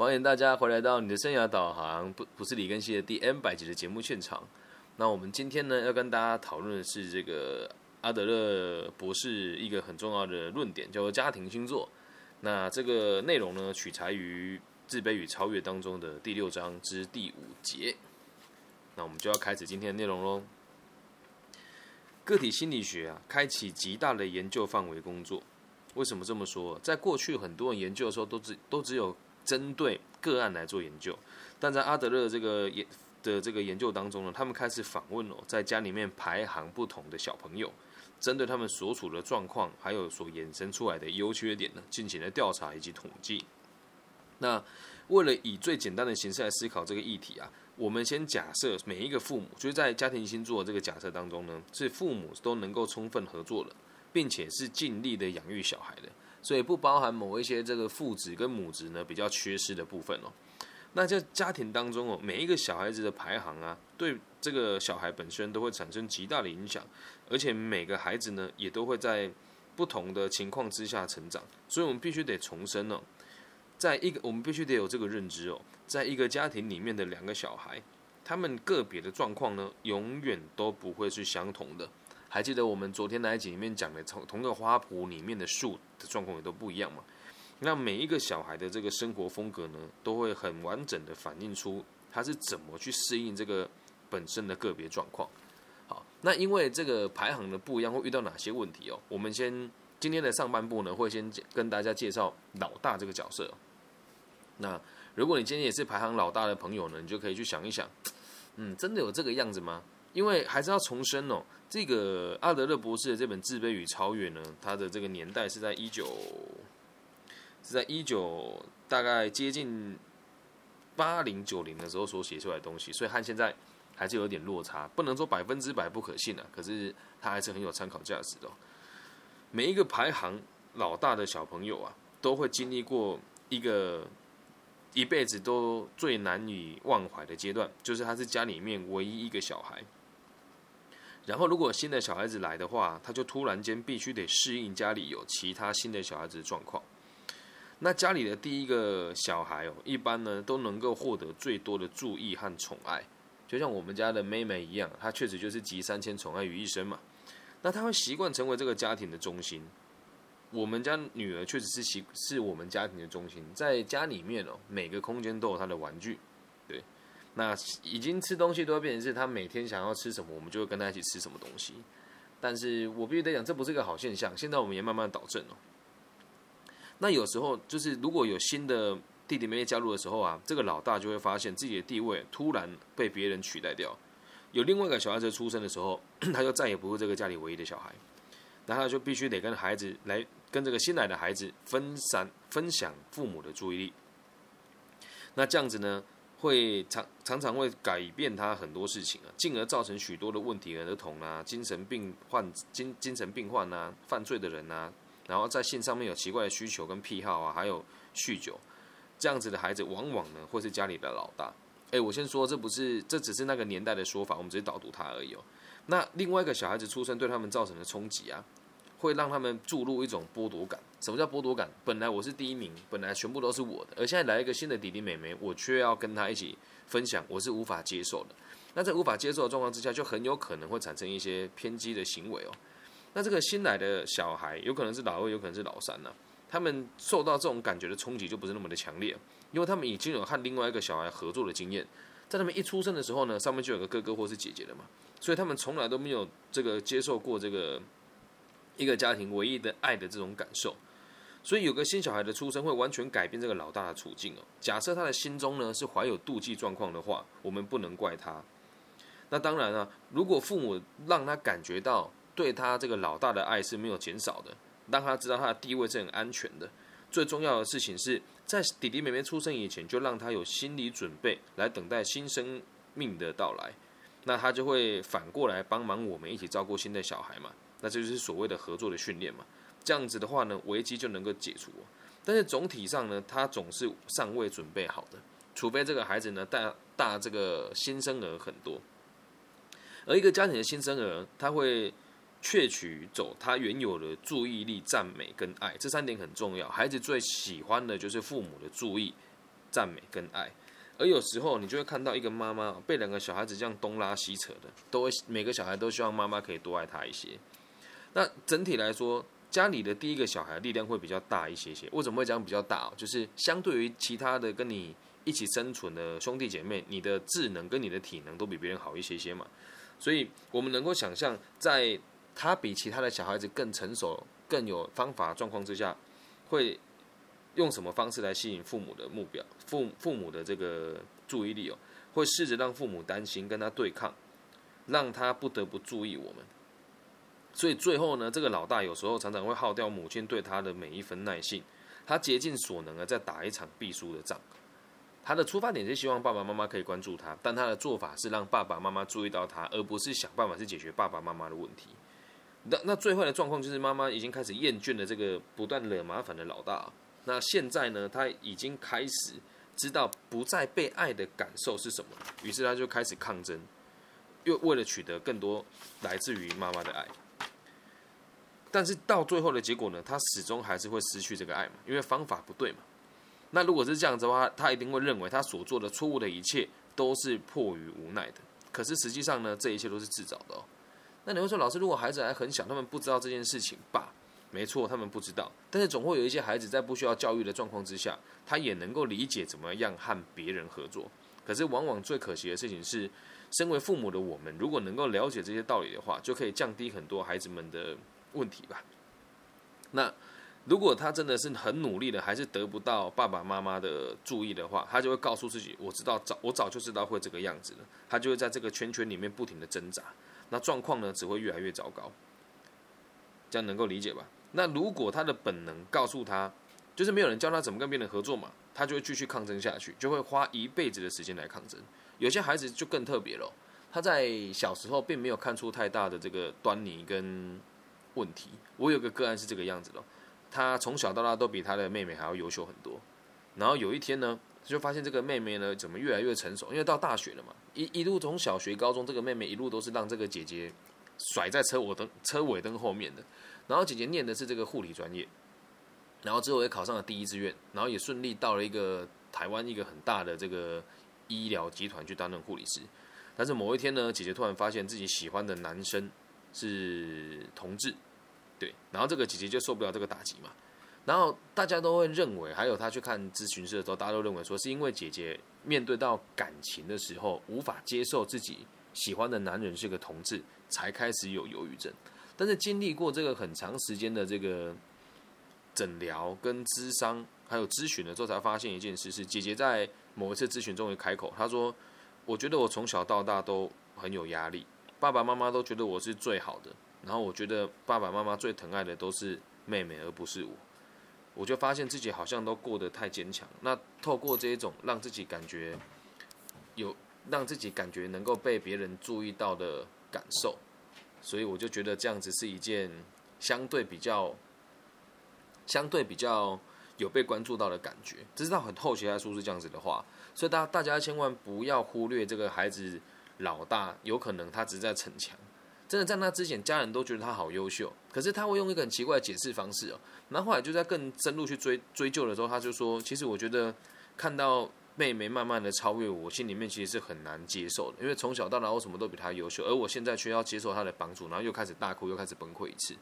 欢迎大家回来到你的生涯导航，不不是李根熙的第 N 百集的节目现场。那我们今天呢，要跟大家讨论的是这个阿德勒博士一个很重要的论点，叫做家庭星座。那这个内容呢，取材于《自卑与超越》当中的第六章之第五节。那我们就要开始今天的内容喽。个体心理学啊，开启极大的研究范围工作。为什么这么说？在过去很多人研究的时候，都只都只有针对个案来做研究，但在阿德勒这个研的这个研究当中呢，他们开始访问哦，在家里面排行不同的小朋友，针对他们所处的状况，还有所衍生出来的优缺点呢，进行了调查以及统计。那为了以最简单的形式来思考这个议题啊，我们先假设每一个父母，就是在家庭星座这个假设当中呢，是父母都能够充分合作的。并且是尽力的养育小孩的，所以不包含某一些这个父职跟母职呢比较缺失的部分哦。那在家庭当中哦，每一个小孩子的排行啊，对这个小孩本身都会产生极大的影响，而且每个孩子呢也都会在不同的情况之下成长，所以我们必须得重申哦，在一个我们必须得有这个认知哦，在一个家庭里面的两个小孩，他们个别的状况呢，永远都不会是相同的。还记得我们昨天那一集里面讲的，从同个花圃里面的树的状况也都不一样嘛？那每一个小孩的这个生活风格呢，都会很完整的反映出他是怎么去适应这个本身的个别状况。好，那因为这个排行的不一样，会遇到哪些问题哦？我们先今天的上半部呢，会先跟大家介绍老大这个角色。那如果你今天也是排行老大的朋友呢，你就可以去想一想，嗯，真的有这个样子吗？因为还是要重申哦，这个阿德勒博士的这本《自卑与超越》呢，他的这个年代是在一九，是在一九大概接近八零九零的时候所写出来的东西，所以和现在还是有点落差，不能说百分之百不可信啊。可是他还是很有参考价值的。每一个排行老大的小朋友啊，都会经历过一个。一辈子都最难以忘怀的阶段，就是他是家里面唯一一个小孩。然后，如果新的小孩子来的话，他就突然间必须得适应家里有其他新的小孩子的状况。那家里的第一个小孩哦，一般呢都能够获得最多的注意和宠爱，就像我们家的妹妹一样，她确实就是集三千宠爱于一身嘛。那他会习惯成为这个家庭的中心。我们家女儿确实是习是我们家庭的中心，在家里面哦，每个空间都有她的玩具，对，那已经吃东西都会变成是他每天想要吃什么，我们就会跟他一起吃什么东西。但是我必须得讲，这不是一个好现象。现在我们也慢慢导正哦。那有时候就是如果有新的弟弟妹妹加入的时候啊，这个老大就会发现自己的地位突然被别人取代掉。有另外一个小孩子出生的时候，他就再也不是这个家里唯一的小孩，那他就必须得跟孩子来。跟这个新来的孩子分散分享父母的注意力，那这样子呢，会常常常会改变他很多事情啊，进而造成许多的问题儿童啊、精神病患、精精神病患啊、犯罪的人啊，然后在性上面有奇怪的需求跟癖好啊，还有酗酒，这样子的孩子往往呢会是家里的老大。哎，我先说，这不是，这只是那个年代的说法，我们只是导读他而已哦。那另外一个小孩子出生对他们造成的冲击啊。会让他们注入一种剥夺感。什么叫剥夺感？本来我是第一名，本来全部都是我的，而现在来一个新的弟弟妹妹，我却要跟他一起分享，我是无法接受的。那在无法接受的状况之下，就很有可能会产生一些偏激的行为哦。那这个新来的小孩，有可能是老二，有可能是老三呢。他们受到这种感觉的冲击就不是那么的强烈，因为他们已经有和另外一个小孩合作的经验，在他们一出生的时候呢，上面就有个哥哥或是姐姐了嘛，所以他们从来都没有这个接受过这个。一个家庭唯一的爱的这种感受，所以有个新小孩的出生会完全改变这个老大的处境哦。假设他的心中呢是怀有妒忌状况的话，我们不能怪他。那当然啊，如果父母让他感觉到对他这个老大的爱是没有减少的，让他知道他的地位是很安全的。最重要的事情是在弟弟妹妹出生以前，就让他有心理准备来等待新生命的到来。那他就会反过来帮忙我们一起照顾新的小孩嘛。那这就是所谓的合作的训练嘛，这样子的话呢，危机就能够解除。但是总体上呢，他总是尚未准备好的，除非这个孩子呢大大这个新生儿很多。而一个家庭的新生儿，他会窃取走他原有的注意力、赞美跟爱，这三点很重要。孩子最喜欢的就是父母的注意，赞美跟爱。而有时候你就会看到一个妈妈被两个小孩子这样东拉西扯的，都会每个小孩都希望妈妈可以多爱他一些。那整体来说，家里的第一个小孩力量会比较大一些些。为什么会讲比较大？就是相对于其他的跟你一起生存的兄弟姐妹，你的智能跟你的体能都比别人好一些些嘛。所以我们能够想象，在他比其他的小孩子更成熟、更有方法状况之下，会。用什么方式来吸引父母的目标？父父母的这个注意力哦，会试着让父母担心，跟他对抗，让他不得不注意我们。所以最后呢，这个老大有时候常常会耗掉母亲对他的每一分耐性，他竭尽所能的在打一场必输的仗。他的出发点是希望爸爸妈妈可以关注他，但他的做法是让爸爸妈妈注意到他，而不是想办法去解决爸爸妈妈的问题。那那最坏的状况就是妈妈已经开始厌倦了这个不断惹麻烦的老大。那现在呢？他已经开始知道不再被爱的感受是什么，于是他就开始抗争，又为了取得更多来自于妈妈的爱。但是到最后的结果呢？他始终还是会失去这个爱嘛，因为方法不对嘛。那如果是这样子的话，他一定会认为他所做的错误的一切都是迫于无奈的。可是实际上呢，这一切都是自找的哦。那你会说，老师，如果孩子还很小，他们不知道这件事情吧？没错，他们不知道，但是总会有一些孩子在不需要教育的状况之下，他也能够理解怎么样和别人合作。可是，往往最可惜的事情是，身为父母的我们，如果能够了解这些道理的话，就可以降低很多孩子们的问题吧。那如果他真的是很努力的，还是得不到爸爸妈妈的注意的话，他就会告诉自己：“我知道早，我早就知道会这个样子了。”他就会在这个圈圈里面不停的挣扎，那状况呢，只会越来越糟糕。这样能够理解吧？那如果他的本能告诉他，就是没有人教他怎么跟别人合作嘛，他就会继续抗争下去，就会花一辈子的时间来抗争。有些孩子就更特别了，他在小时候并没有看出太大的这个端倪跟问题。我有个个案是这个样子的，他从小到大都比他的妹妹还要优秀很多。然后有一天呢，就发现这个妹妹呢怎么越来越成熟，因为到大学了嘛，一一路从小学、高中，这个妹妹一路都是让这个姐姐甩在车尾灯车尾灯后面的。然后姐姐念的是这个护理专业，然后之后也考上了第一志愿，然后也顺利到了一个台湾一个很大的这个医疗集团去担任护理师。但是某一天呢，姐姐突然发现自己喜欢的男生是同志，对，然后这个姐姐就受不了这个打击嘛。然后大家都会认为，还有她去看咨询师的时候，大家都认为说是因为姐姐面对到感情的时候无法接受自己喜欢的男人是个同志，才开始有忧郁症。但是经历过这个很长时间的这个诊疗跟咨商，还有咨询了之后，才发现一件事：是姐姐在某一次咨询终于开口，她说：“我觉得我从小到大都很有压力，爸爸妈妈都觉得我是最好的，然后我觉得爸爸妈妈最疼爱的都是妹妹，而不是我。我就发现自己好像都过得太坚强。那透过这一种让自己感觉有让自己感觉能够被别人注意到的感受。”所以我就觉得这样子是一件相对比较、相对比较有被关注到的感觉。这是到很后期才说出这样子的话，所以大大家千万不要忽略这个孩子老大，有可能他只是在逞强。真的在那之前，家人都觉得他好优秀，可是他会用一个很奇怪的解释方式哦。那后来就在更深入去追追究的时候，他就说：“其实我觉得看到。”妹妹慢慢的超越我，心里面其实是很难接受的，因为从小到大我什么都比她优秀，而我现在却要接受她的帮助，然后又开始大哭，又开始崩溃一次。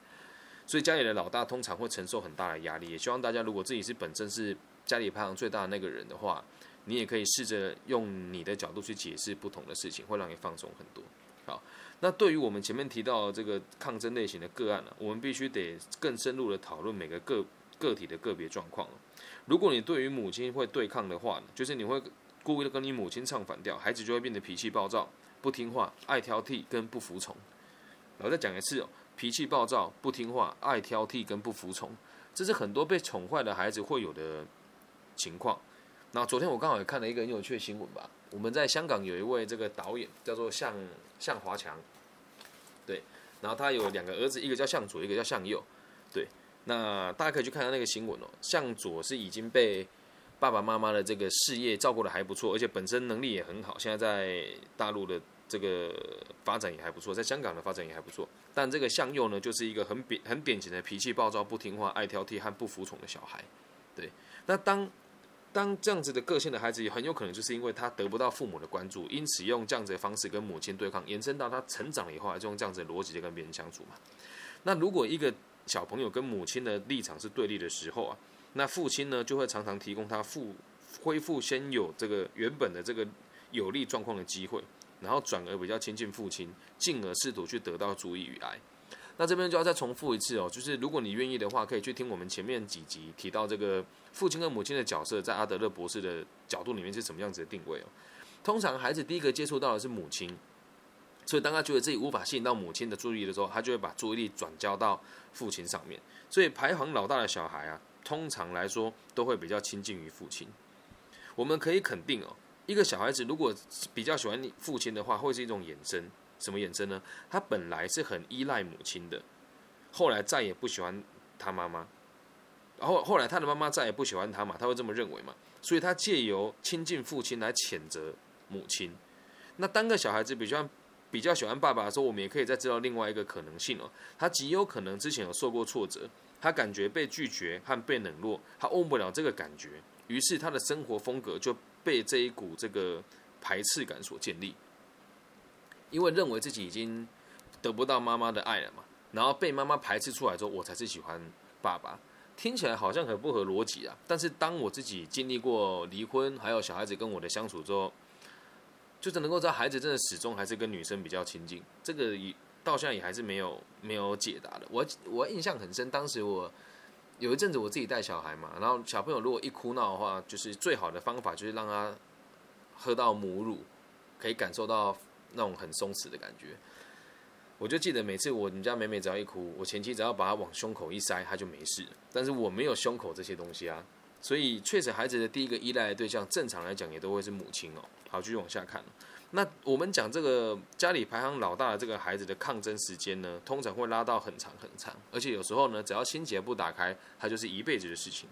所以家里的老大通常会承受很大的压力。也希望大家如果自己是本身是家里排行最大的那个人的话，你也可以试着用你的角度去解释不同的事情，会让你放松很多。好，那对于我们前面提到这个抗争类型的个案呢，我们必须得更深入的讨论每个个个体的个别状况。如果你对于母亲会对抗的话呢，就是你会故意的跟你母亲唱反调，孩子就会变得脾气暴躁、不听话、爱挑剔跟不服从。我再讲一次哦，脾气暴躁、不听话、爱挑剔跟不服从，这是很多被宠坏的孩子会有的情况。那昨天我刚好也看了一个很有趣的新闻吧，我们在香港有一位这个导演叫做向向华强，对，然后他有两个儿子，一个叫向左，一个叫向右，对。那大家可以去看下那个新闻哦。向左是已经被爸爸妈妈的这个事业照顾的还不错，而且本身能力也很好。现在在大陆的这个发展也还不错，在香港的发展也还不错。但这个向右呢，就是一个很典很典型的脾气暴躁、不听话、爱挑剔和不服从的小孩。对，那当当这样子的个性的孩子，也很有可能就是因为他得不到父母的关注，因此用这样子的方式跟母亲对抗，延伸到他成长了以后，就用这样子的逻辑在跟别人相处嘛。那如果一个小朋友跟母亲的立场是对立的时候啊，那父亲呢就会常常提供他复恢复先有这个原本的这个有利状况的机会，然后转而比较亲近父亲，进而试图去得到注意与爱。那这边就要再重复一次哦，就是如果你愿意的话，可以去听我们前面几集提到这个父亲和母亲的角色，在阿德勒博士的角度里面是什么样子的定位哦。通常孩子第一个接触到的是母亲，所以当他觉得自己无法吸引到母亲的注意的时候，他就会把注意力转交到父亲上面。所以排行老大的小孩啊，通常来说都会比较亲近于父亲。我们可以肯定哦，一个小孩子如果比较喜欢父亲的话，会是一种衍生。什么衍生呢？他本来是很依赖母亲的，后来再也不喜欢他妈妈，然后后来他的妈妈再也不喜欢他嘛，他会这么认为嘛？所以他借由亲近父亲来谴责母亲。那当个小孩子比较比较喜欢爸爸的时候，我们也可以再知道另外一个可能性哦，他极有可能之前有受过挫折，他感觉被拒绝和被冷落，他忘不了这个感觉，于是他的生活风格就被这一股这个排斥感所建立。因为认为自己已经得不到妈妈的爱了嘛，然后被妈妈排斥出来之后，我才是喜欢爸爸。听起来好像很不合逻辑啊！但是当我自己经历过离婚，还有小孩子跟我的相处之后，就是能够知道孩子真的始终还是跟女生比较亲近。这个也到现在也还是没有没有解答的。我我印象很深，当时我有一阵子我自己带小孩嘛，然后小朋友如果一哭闹的话，就是最好的方法就是让他喝到母乳，可以感受到。那种很松弛的感觉，我就记得每次我们家美美只要一哭，我前妻只要把她往胸口一塞，她就没事。但是我没有胸口这些东西啊，所以确实孩子的第一个依赖的对象，正常来讲也都会是母亲哦。好，继续往下看。那我们讲这个家里排行老大的这个孩子的抗争时间呢，通常会拉到很长很长，而且有时候呢，只要心结不打开，它就是一辈子的事情。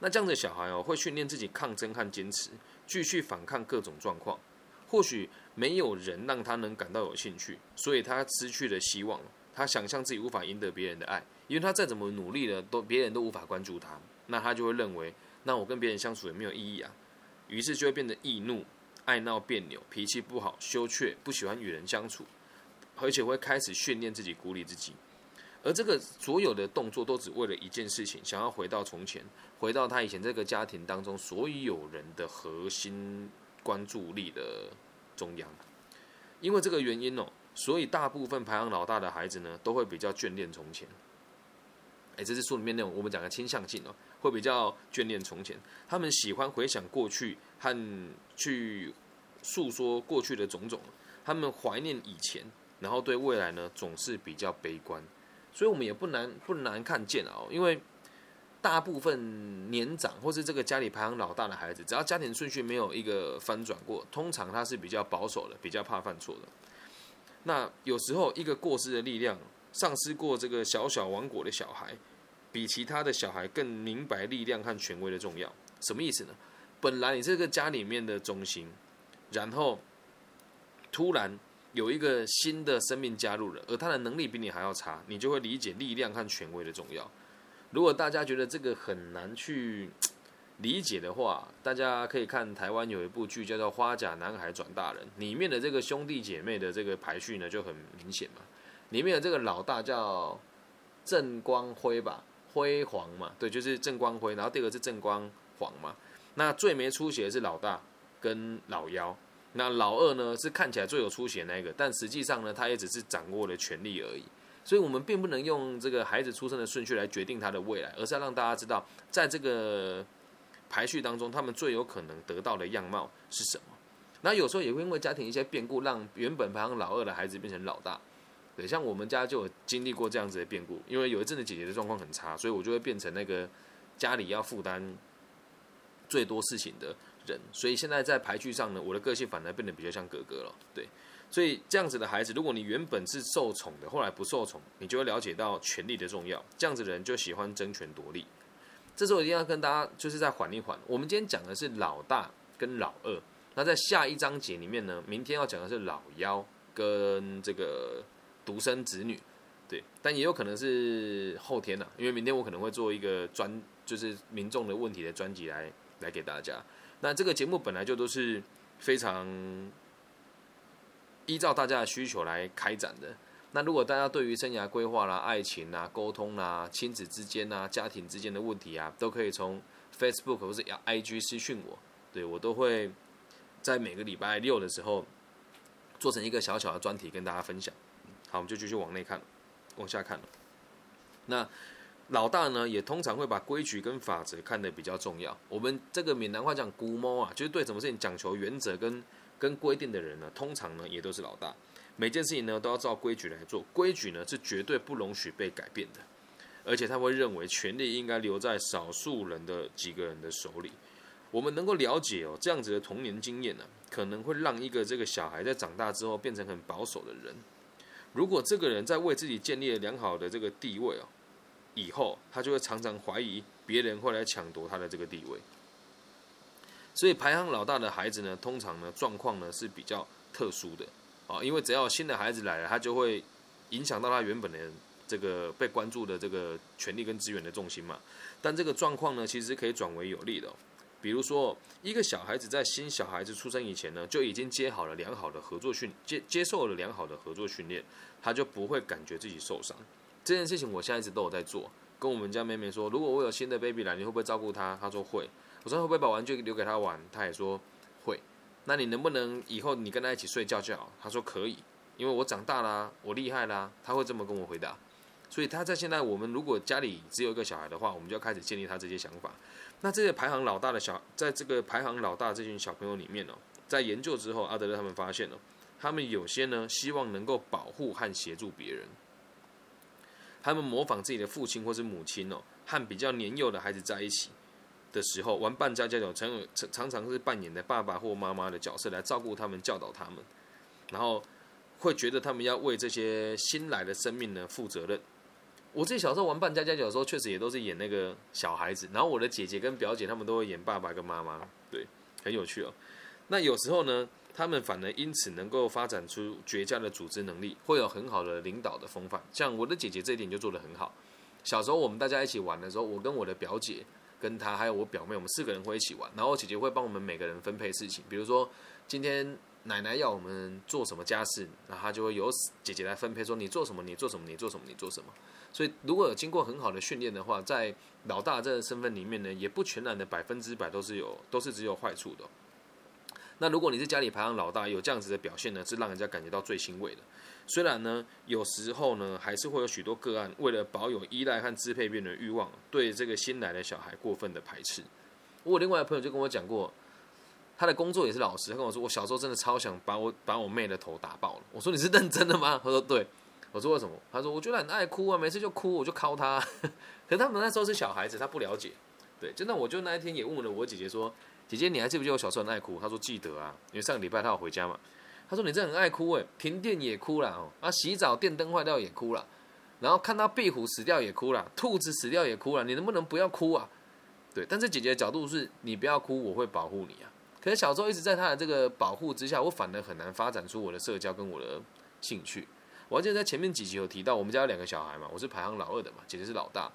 那这样的小孩哦，会训练自己抗争和坚持，继续反抗各种状况。或许没有人让他能感到有兴趣，所以他失去了希望。他想象自己无法赢得别人的爱，因为他再怎么努力了，都别人都无法关注他。那他就会认为，那我跟别人相处也没有意义啊。于是就会变得易怒、爱闹别扭、脾气不好、羞怯、不喜欢与人相处，而且会开始训练自己孤立自己。而这个所有的动作都只为了一件事情：想要回到从前，回到他以前这个家庭当中所有人的核心。关注力的中央，因为这个原因哦，所以大部分排行老大的孩子呢，都会比较眷恋从前。哎，这是书里面那种我们讲的倾向性哦，会比较眷恋从前。他们喜欢回想过去和去诉说过去的种种，他们怀念以前，然后对未来呢总是比较悲观。所以我们也不难不难看见啊，因为。大部分年长或是这个家里排行老大的孩子，只要家庭顺序没有一个翻转过，通常他是比较保守的，比较怕犯错的。那有时候一个过失的力量，丧失过这个小小王国的小孩，比其他的小孩更明白力量和权威的重要。什么意思呢？本来你这个家里面的中心，然后突然有一个新的生命加入了，而他的能力比你还要差，你就会理解力量和权威的重要。如果大家觉得这个很难去 理解的话，大家可以看台湾有一部剧叫做《花甲男孩转大人》，里面的这个兄弟姐妹的这个排序呢就很明显嘛。里面的这个老大叫郑光辉吧，辉煌嘛，对，就是郑光辉。然后第二个是郑光煌嘛。那最没出息的是老大跟老幺。那老二呢是看起来最有出息的那个，但实际上呢，他也只是掌握了权力而已。所以，我们并不能用这个孩子出生的顺序来决定他的未来，而是要让大家知道，在这个排序当中，他们最有可能得到的样貌是什么。那有时候也会因为家庭一些变故，让原本排行老二的孩子变成老大。对，像我们家就有经历过这样子的变故，因为有一阵子姐姐的状况很差，所以我就会变成那个家里要负担最多事情的人。所以现在在排序上呢，我的个性反而变得比较像哥哥了。对。所以这样子的孩子，如果你原本是受宠的，后来不受宠，你就会了解到权力的重要。这样子的人就喜欢争权夺利。这时候一定要跟大家就是再缓一缓。我们今天讲的是老大跟老二，那在下一章节里面呢，明天要讲的是老幺跟这个独生子女，对，但也有可能是后天呐，因为明天我可能会做一个专，就是民众的问题的专辑来来给大家。那这个节目本来就都是非常依照大家的需求来开展的。那如果大家对于生涯规划啦、爱情啦、沟通啦、亲子之间啊、家庭之间的问题啊，都可以从 Facebook 或是 IG 私讯我，对我都会在每个礼拜六的时候做成一个小小的专题跟大家分享。好，我们就继续往内看，往下看。那老大呢，也通常会把规矩跟法则看得比较重要。我们这个闽南话讲“古猫”啊，就是对什么事情讲求原则跟跟规定的人呢，通常呢也都是老大。每件事情呢都要照规矩来做，规矩呢是绝对不容许被改变的，而且他会认为权力应该留在少数人的几个人的手里。我们能够了解哦，这样子的童年经验呢，可能会让一个这个小孩在长大之后变成很保守的人。如果这个人在为自己建立了良好的这个地位哦，以后他就会常常怀疑别人会来抢夺他的这个地位。所以排行老大的孩子呢，通常呢状况呢是比较特殊的。啊，因为只要新的孩子来了，他就会影响到他原本的这个被关注的这个权利跟资源的重心嘛。但这个状况呢，其实可以转为有利的。比如说，一个小孩子在新小孩子出生以前呢，就已经接好了良好的合作训，接接受了良好的合作训练，他就不会感觉自己受伤。这件事情我现在一直都有在做，跟我们家妹妹说，如果我有新的 baby 来，你会不会照顾他？她说会。我说会不会把玩具留给他玩？他也说会。那你能不能以后你跟他一起睡觉就好？他说可以，因为我长大啦，我厉害啦，他会这么跟我回答。所以他在现在我们如果家里只有一个小孩的话，我们就要开始建立他这些想法。那这些排行老大的小，在这个排行老大这群小朋友里面哦，在研究之后，阿德勒他们发现了，他们有些呢希望能够保护和协助别人，他们模仿自己的父亲或是母亲哦，和比较年幼的孩子在一起。的时候玩扮家家酒，常有常常常是扮演的爸爸或妈妈的角色来照顾他们、教导他们，然后会觉得他们要为这些新来的生命呢负责任。我自己小时候玩扮家家酒的时候，确实也都是演那个小孩子，然后我的姐姐跟表姐他们都会演爸爸跟妈妈，对，很有趣哦。那有时候呢，他们反而因此能够发展出绝佳的组织能力，会有很好的领导的风范。像我的姐姐这一点就做得很好。小时候我们大家一起玩的时候，我跟我的表姐。跟他还有我表妹，我们四个人会一起玩，然后姐姐会帮我们每个人分配事情。比如说今天奶奶要我们做什么家事，那她就会由姐姐来分配，说你做什么，你做什么，你做什么，你做什么。所以如果有经过很好的训练的话，在老大这个身份里面呢，也不全然的百分之百都是有，都是只有坏处的。那如果你是家里排行老大，有这样子的表现呢，是让人家感觉到最欣慰的。虽然呢，有时候呢，还是会有许多个案，为了保有依赖和支配别人的欲望，对这个新来的小孩过分的排斥。我另外的朋友就跟我讲过，他的工作也是老师，他跟我说，我小时候真的超想把我把我妹的头打爆了。我说你是认真的吗？他说对。我说为什么？他说我觉得很爱哭啊，每次就哭，我就敲他。可是他们那时候是小孩子，他不了解。对，真的，我就那一天也问了我姐姐说，姐姐你还记不记得我小时候很爱哭？她说记得啊，因为上个礼拜她要回家嘛。她说：“你这很爱哭诶，停电也哭了哦，啊，洗澡电灯坏掉也哭了，然后看到壁虎死掉也哭了，兔子死掉也哭了，你能不能不要哭啊？对，但是姐姐的角度是你不要哭，我会保护你啊。可是小时候一直在她的这个保护之下，我反而很难发展出我的社交跟我的兴趣。我还记得在前面几集有提到，我们家有两个小孩嘛，我是排行老二的嘛，姐姐是老大，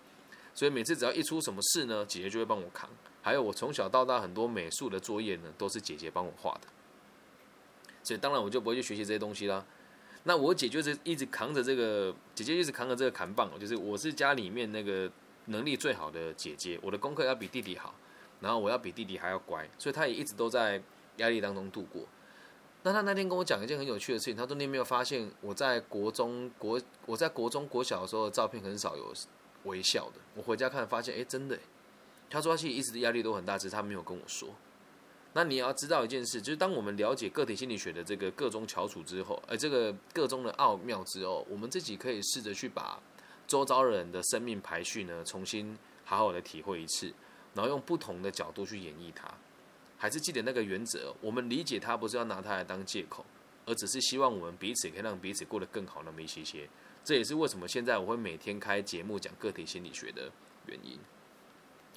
所以每次只要一出什么事呢，姐姐就会帮我扛。还有我从小到大很多美术的作业呢，都是姐姐帮我画的。”所以当然我就不会去学习这些东西啦。那我姐就是一直扛着这个，姐姐一直扛着这个扛棒，就是我是家里面那个能力最好的姐姐，我的功课要比弟弟好，然后我要比弟弟还要乖，所以她也一直都在压力当中度过。那她那天跟我讲一件很有趣的事情，她说你有没有发现我在国中国我在国中国小的时候的照片很少有微笑的，我回家看发现，哎，真的。他说他其实一直的压力都很大，只是他没有跟我说。那你要知道一件事，就是当我们了解个体心理学的这个各中翘楚之后，而这个各中的奥妙之后，我们自己可以试着去把周遭人的生命排序呢，重新好好的体会一次，然后用不同的角度去演绎它。还是记得那个原则，我们理解它不是要拿它来当借口，而只是希望我们彼此可以让彼此过得更好那么一些些。这也是为什么现在我会每天开节目讲个体心理学的原因。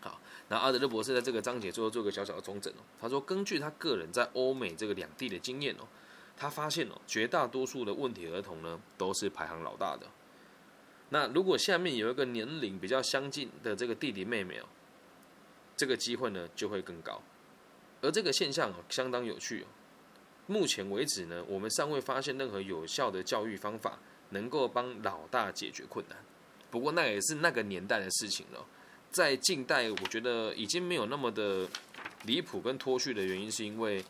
好。那阿德勒博士在这个章节最后做个小小的中整哦，他说，根据他个人在欧美这个两地的经验哦，他发现哦，绝大多数的问题儿童呢都是排行老大的。那如果下面有一个年龄比较相近的这个弟弟妹妹哦，这个机会呢就会更高。而这个现象相当有趣哦。目前为止呢，我们尚未发现任何有效的教育方法能够帮老大解决困难。不过那也是那个年代的事情了。在近代，我觉得已经没有那么的离谱跟脱序的原因，是因为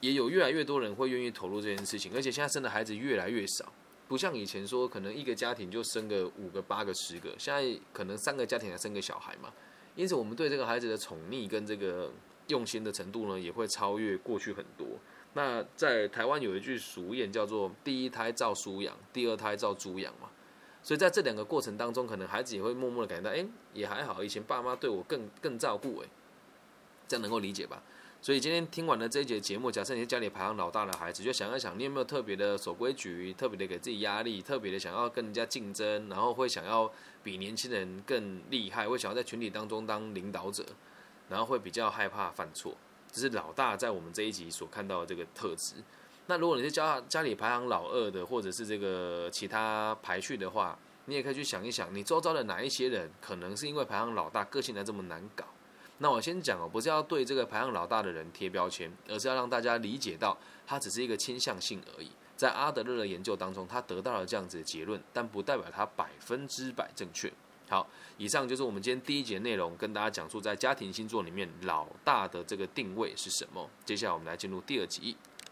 也有越来越多人会愿意投入这件事情，而且现在生的孩子越来越少，不像以前说可能一个家庭就生个五个、八个、十个，现在可能三个家庭才生个小孩嘛。因此，我们对这个孩子的宠溺跟这个用心的程度呢，也会超越过去很多。那在台湾有一句俗谚叫做“第一胎照书养，第二胎照猪养”嘛。所以在这两个过程当中，可能孩子也会默默的感觉到，哎，也还好，以前爸妈对我更更照顾，哎，这样能够理解吧？所以今天听完了这一节节目，假设你是家里排行老大的孩子，就想一想，你有没有特别的守规矩，特别的给自己压力，特别的想要跟人家竞争，然后会想要比年轻人更厉害，会想要在群体当中当领导者，然后会比较害怕犯错，这是老大在我们这一集所看到的这个特质。那如果你是家家里排行老二的，或者是这个其他排序的话，你也可以去想一想，你周遭的哪一些人可能是因为排行老大个性才这么难搞。那我先讲哦，不是要对这个排行老大的人贴标签，而是要让大家理解到，他只是一个倾向性而已。在阿德勒的研究当中，他得到了这样子的结论，但不代表他百分之百正确。好，以上就是我们今天第一节内容，跟大家讲述在家庭星座里面老大的这个定位是什么。接下来我们来进入第二集。